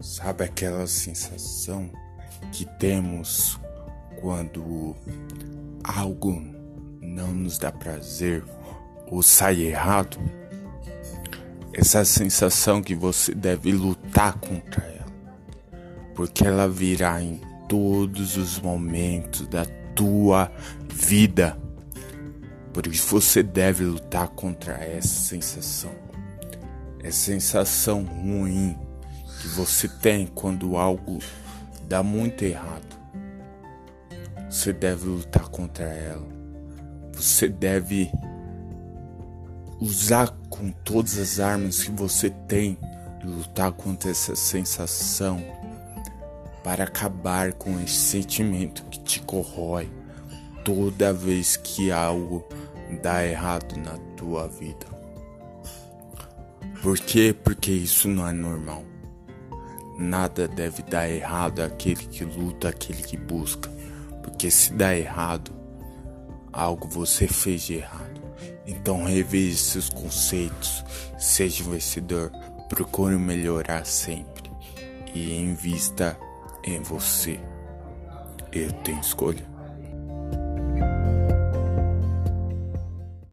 Sabe aquela sensação que temos quando algo não nos dá prazer ou sai errado? Essa sensação que você deve lutar contra ela, porque ela virá em todos os momentos da tua vida. Por isso você deve lutar contra essa sensação. Essa sensação ruim que você tem quando algo dá muito errado. Você deve lutar contra ela. Você deve usar com todas as armas que você tem lutar contra essa sensação para acabar com esse sentimento que te corrói toda vez que algo dá errado na tua vida. Por quê? Porque isso não é normal. Nada deve dar errado àquele que luta, àquele que busca. Porque se dá errado, algo você fez de errado. Então reveja seus conceitos, seja vencedor, procure melhorar sempre e invista em você. Eu tenho escolha.